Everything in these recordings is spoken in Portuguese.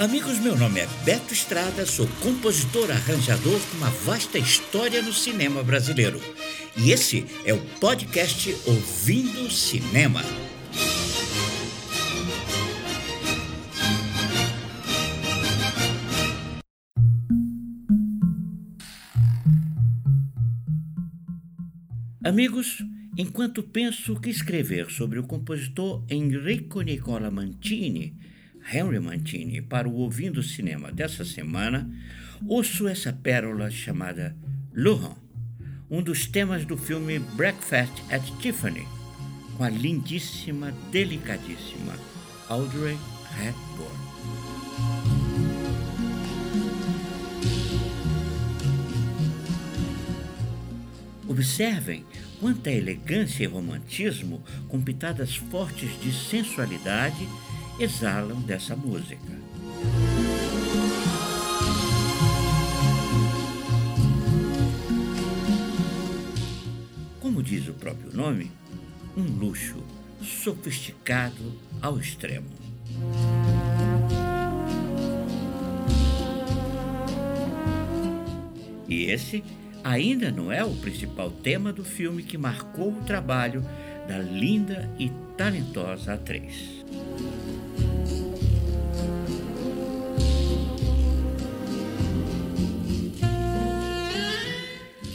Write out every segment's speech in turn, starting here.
Amigos, meu nome é Beto Estrada, sou compositor arranjador com uma vasta história no cinema brasileiro. E esse é o podcast Ouvindo Cinema. Amigos, enquanto penso que escrever sobre o compositor Enrico Nicola Mantini, Henry Mantini para o Ouvindo Cinema dessa semana, ouço essa pérola chamada Lujan, um dos temas do filme Breakfast at Tiffany, com a lindíssima, delicadíssima Audrey Hepburn. Observem quanta elegância e romantismo, com pitadas fortes de sensualidade exalam dessa música. Como diz o próprio nome, um luxo sofisticado ao extremo. E esse ainda não é o principal tema do filme que marcou o trabalho da linda e talentosa atriz.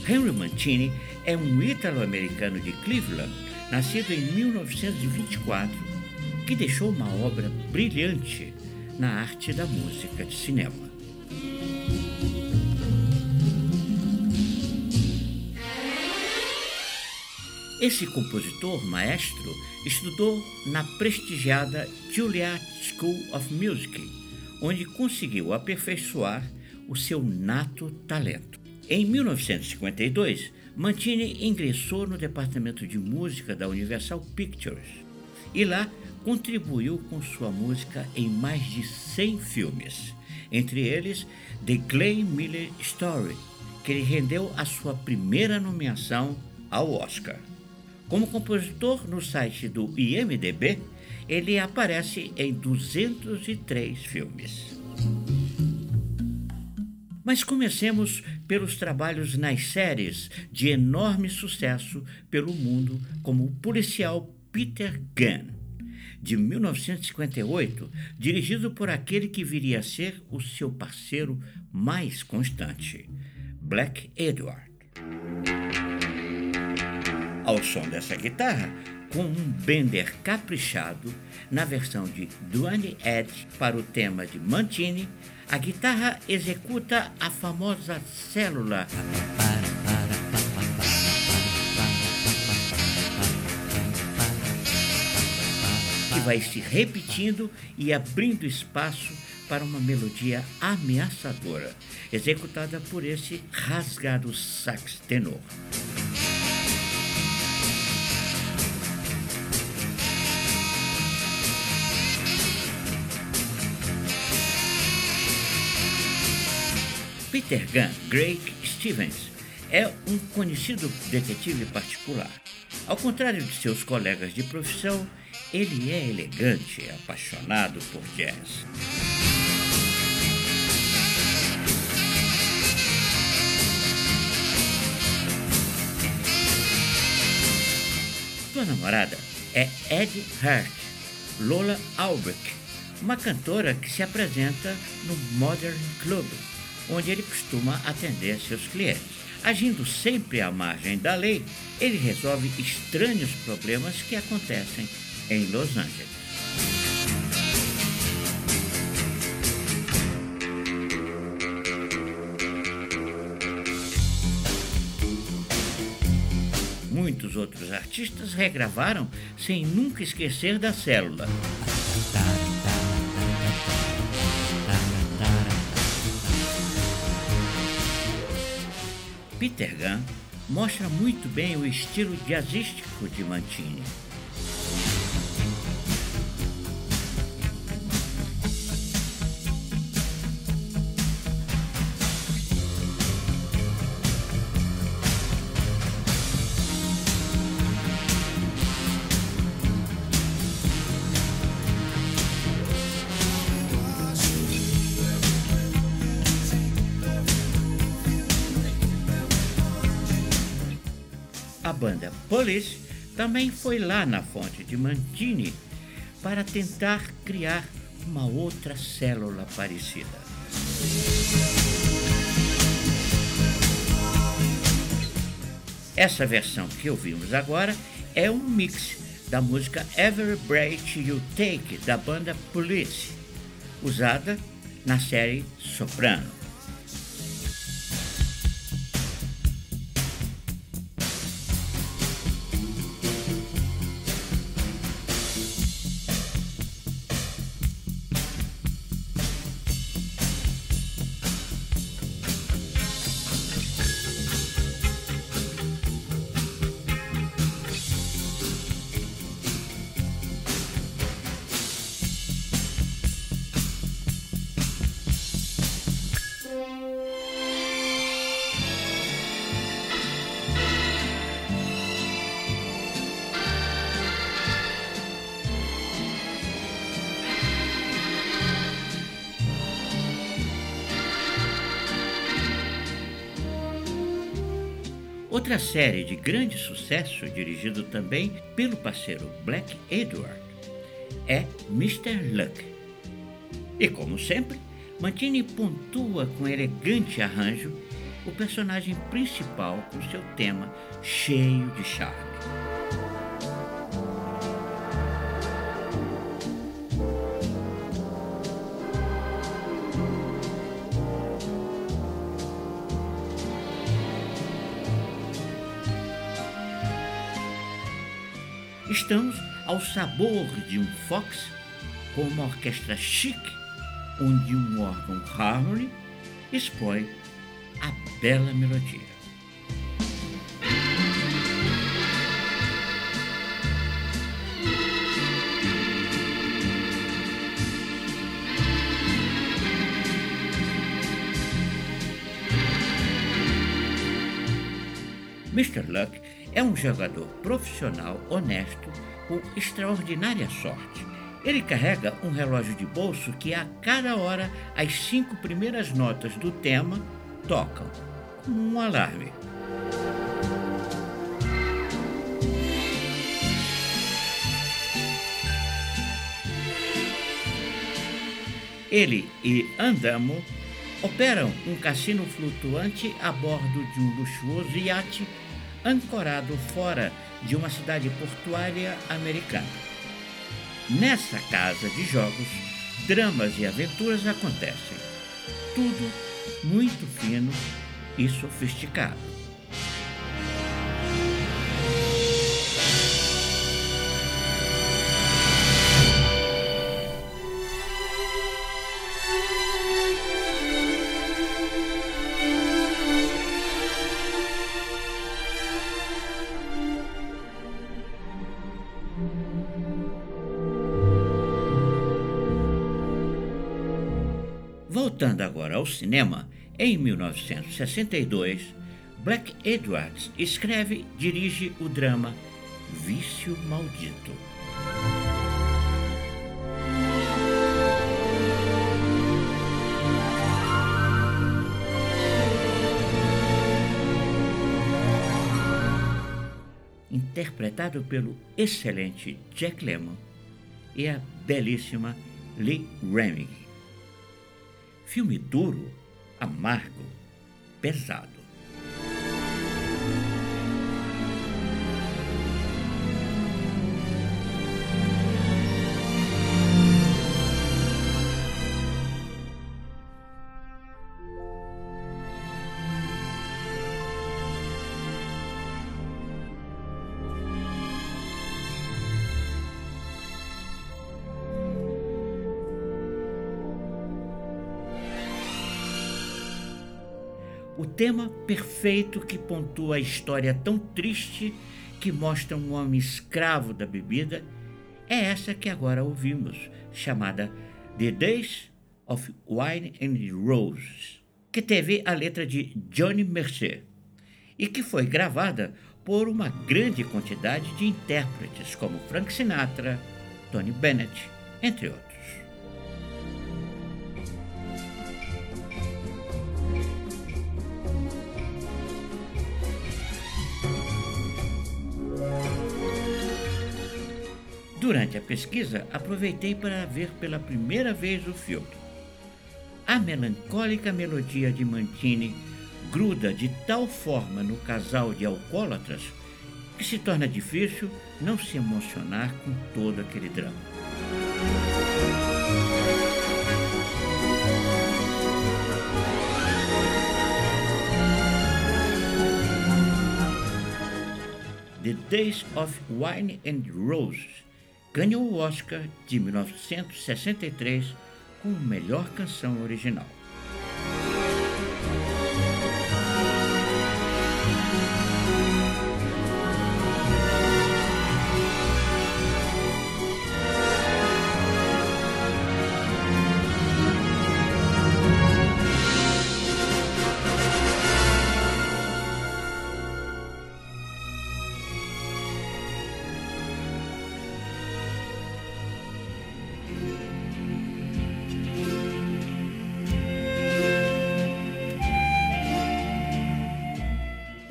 Henry Mancini é um ítalo-americano de Cleveland, nascido em 1924, que deixou uma obra brilhante na arte da música de cinema. Esse compositor maestro estudou na prestigiada Juilliard School of Music, onde conseguiu aperfeiçoar o seu nato talento. Em 1952, Mantini ingressou no departamento de música da Universal Pictures e lá contribuiu com sua música em mais de 100 filmes, entre eles The Clay Miller Story, que lhe rendeu a sua primeira nomeação ao Oscar. Como compositor no site do IMDb, ele aparece em 203 filmes. Mas comecemos pelos trabalhos nas séries de enorme sucesso pelo mundo, como o policial Peter Gunn, de 1958, dirigido por aquele que viria a ser o seu parceiro mais constante, Black Edward. Ao som dessa guitarra, com um bender caprichado, na versão de Duane Edge para o tema de Mantini, a guitarra executa a famosa célula. Que vai se repetindo e abrindo espaço para uma melodia ameaçadora, executada por esse rasgado sax tenor. Peter Gunn, Greg Stevens, é um conhecido detetive particular. Ao contrário de seus colegas de profissão, ele é elegante e apaixonado por jazz. Sua namorada é Ed Hart, Lola Albrecht, uma cantora que se apresenta no Modern Club onde ele costuma atender seus clientes. Agindo sempre à margem da lei, ele resolve estranhos problemas que acontecem em Los Angeles. Muitos outros artistas regravaram sem nunca esquecer da célula. Peter Gunn mostra muito bem o estilo jazzístico de Mantini. Banda Police também foi lá na fonte de Mantini para tentar criar uma outra célula parecida. Essa versão que ouvimos agora é um mix da música Every Breath You Take da banda Police, usada na série Soprano. Outra série de grande sucesso, dirigido também pelo parceiro Black Edward, é Mr. Luck. E como sempre, Mantini pontua com elegante arranjo o personagem principal com seu tema cheio de charme. Sabor de um Fox com uma orquestra chique, onde um órgão Harmony expõe a bela melodia. Mr. Luck é um jogador profissional honesto com extraordinária sorte. Ele carrega um relógio de bolso que a cada hora as cinco primeiras notas do tema tocam, como um alarme. Ele e Andamo operam um cassino flutuante a bordo de um luxuoso iate ancorado fora de uma cidade portuária americana. Nessa casa de jogos, dramas e aventuras acontecem. Tudo muito fino e sofisticado. Voltando agora ao cinema, em 1962, Black Edwards escreve e dirige o drama Vício Maldito. Interpretado pelo excelente Jack Lemmon e a belíssima Lee Remick. Filme duro, amargo, pesado. O tema perfeito que pontua a história tão triste que mostra um homem escravo da bebida é essa que agora ouvimos, chamada The Days of Wine and Roses, que teve a letra de Johnny Mercer e que foi gravada por uma grande quantidade de intérpretes como Frank Sinatra, Tony Bennett, entre outros. Durante a pesquisa, aproveitei para ver pela primeira vez o filme. A melancólica melodia de Mantini gruda de tal forma no casal de alcoólatras que se torna difícil não se emocionar com todo aquele drama. The Days of Wine and Roses ganhou o Oscar de 1963 como melhor canção original.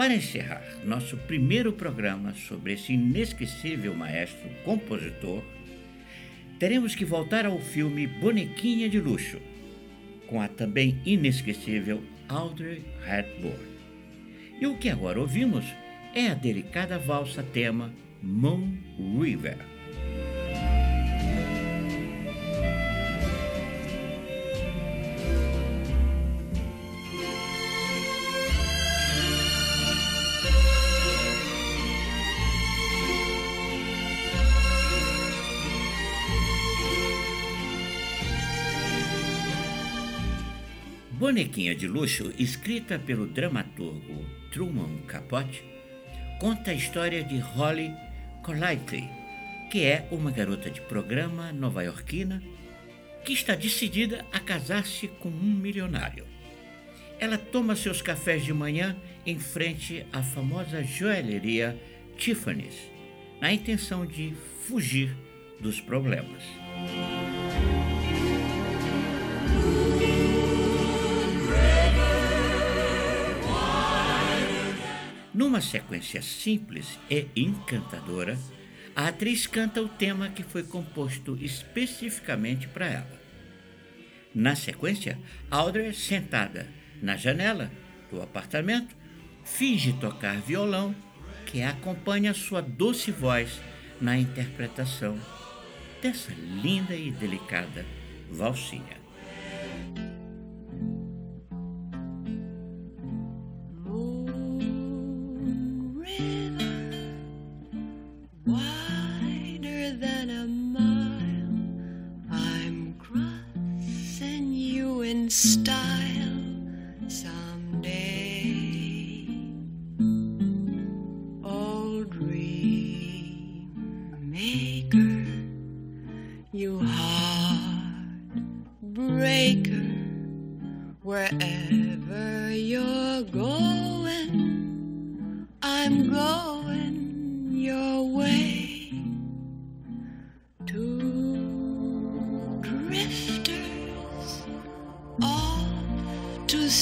Para encerrar nosso primeiro programa sobre esse inesquecível maestro compositor, teremos que voltar ao filme Bonequinha de Luxo, com a também inesquecível Audrey Hepburn. E o que agora ouvimos é a delicada valsa tema Moon River. Bonequinha de Luxo, escrita pelo dramaturgo Truman Capote, conta a história de Holly Golightly, que é uma garota de programa nova-iorquina que está decidida a casar-se com um milionário. Ela toma seus cafés de manhã em frente à famosa joalheria Tiffany's, na intenção de fugir dos problemas. Numa sequência simples e encantadora, a atriz canta o tema que foi composto especificamente para ela. Na sequência, Audrey, sentada na janela do apartamento, finge tocar violão, que acompanha sua doce voz na interpretação dessa linda e delicada valsinha. wider than a mile. I'm crossing you in style someday. Old dream maker, you heartbreaker. wherever you're going, I'm going.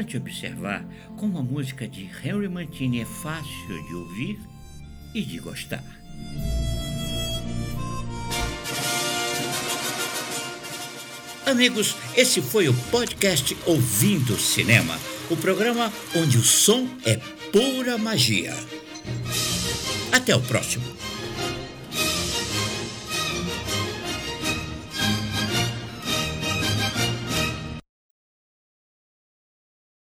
Interessante observar como a música de Henry Mancini é fácil de ouvir e de gostar. Amigos, esse foi o podcast Ouvindo Cinema, o programa onde o som é pura magia. Até o próximo.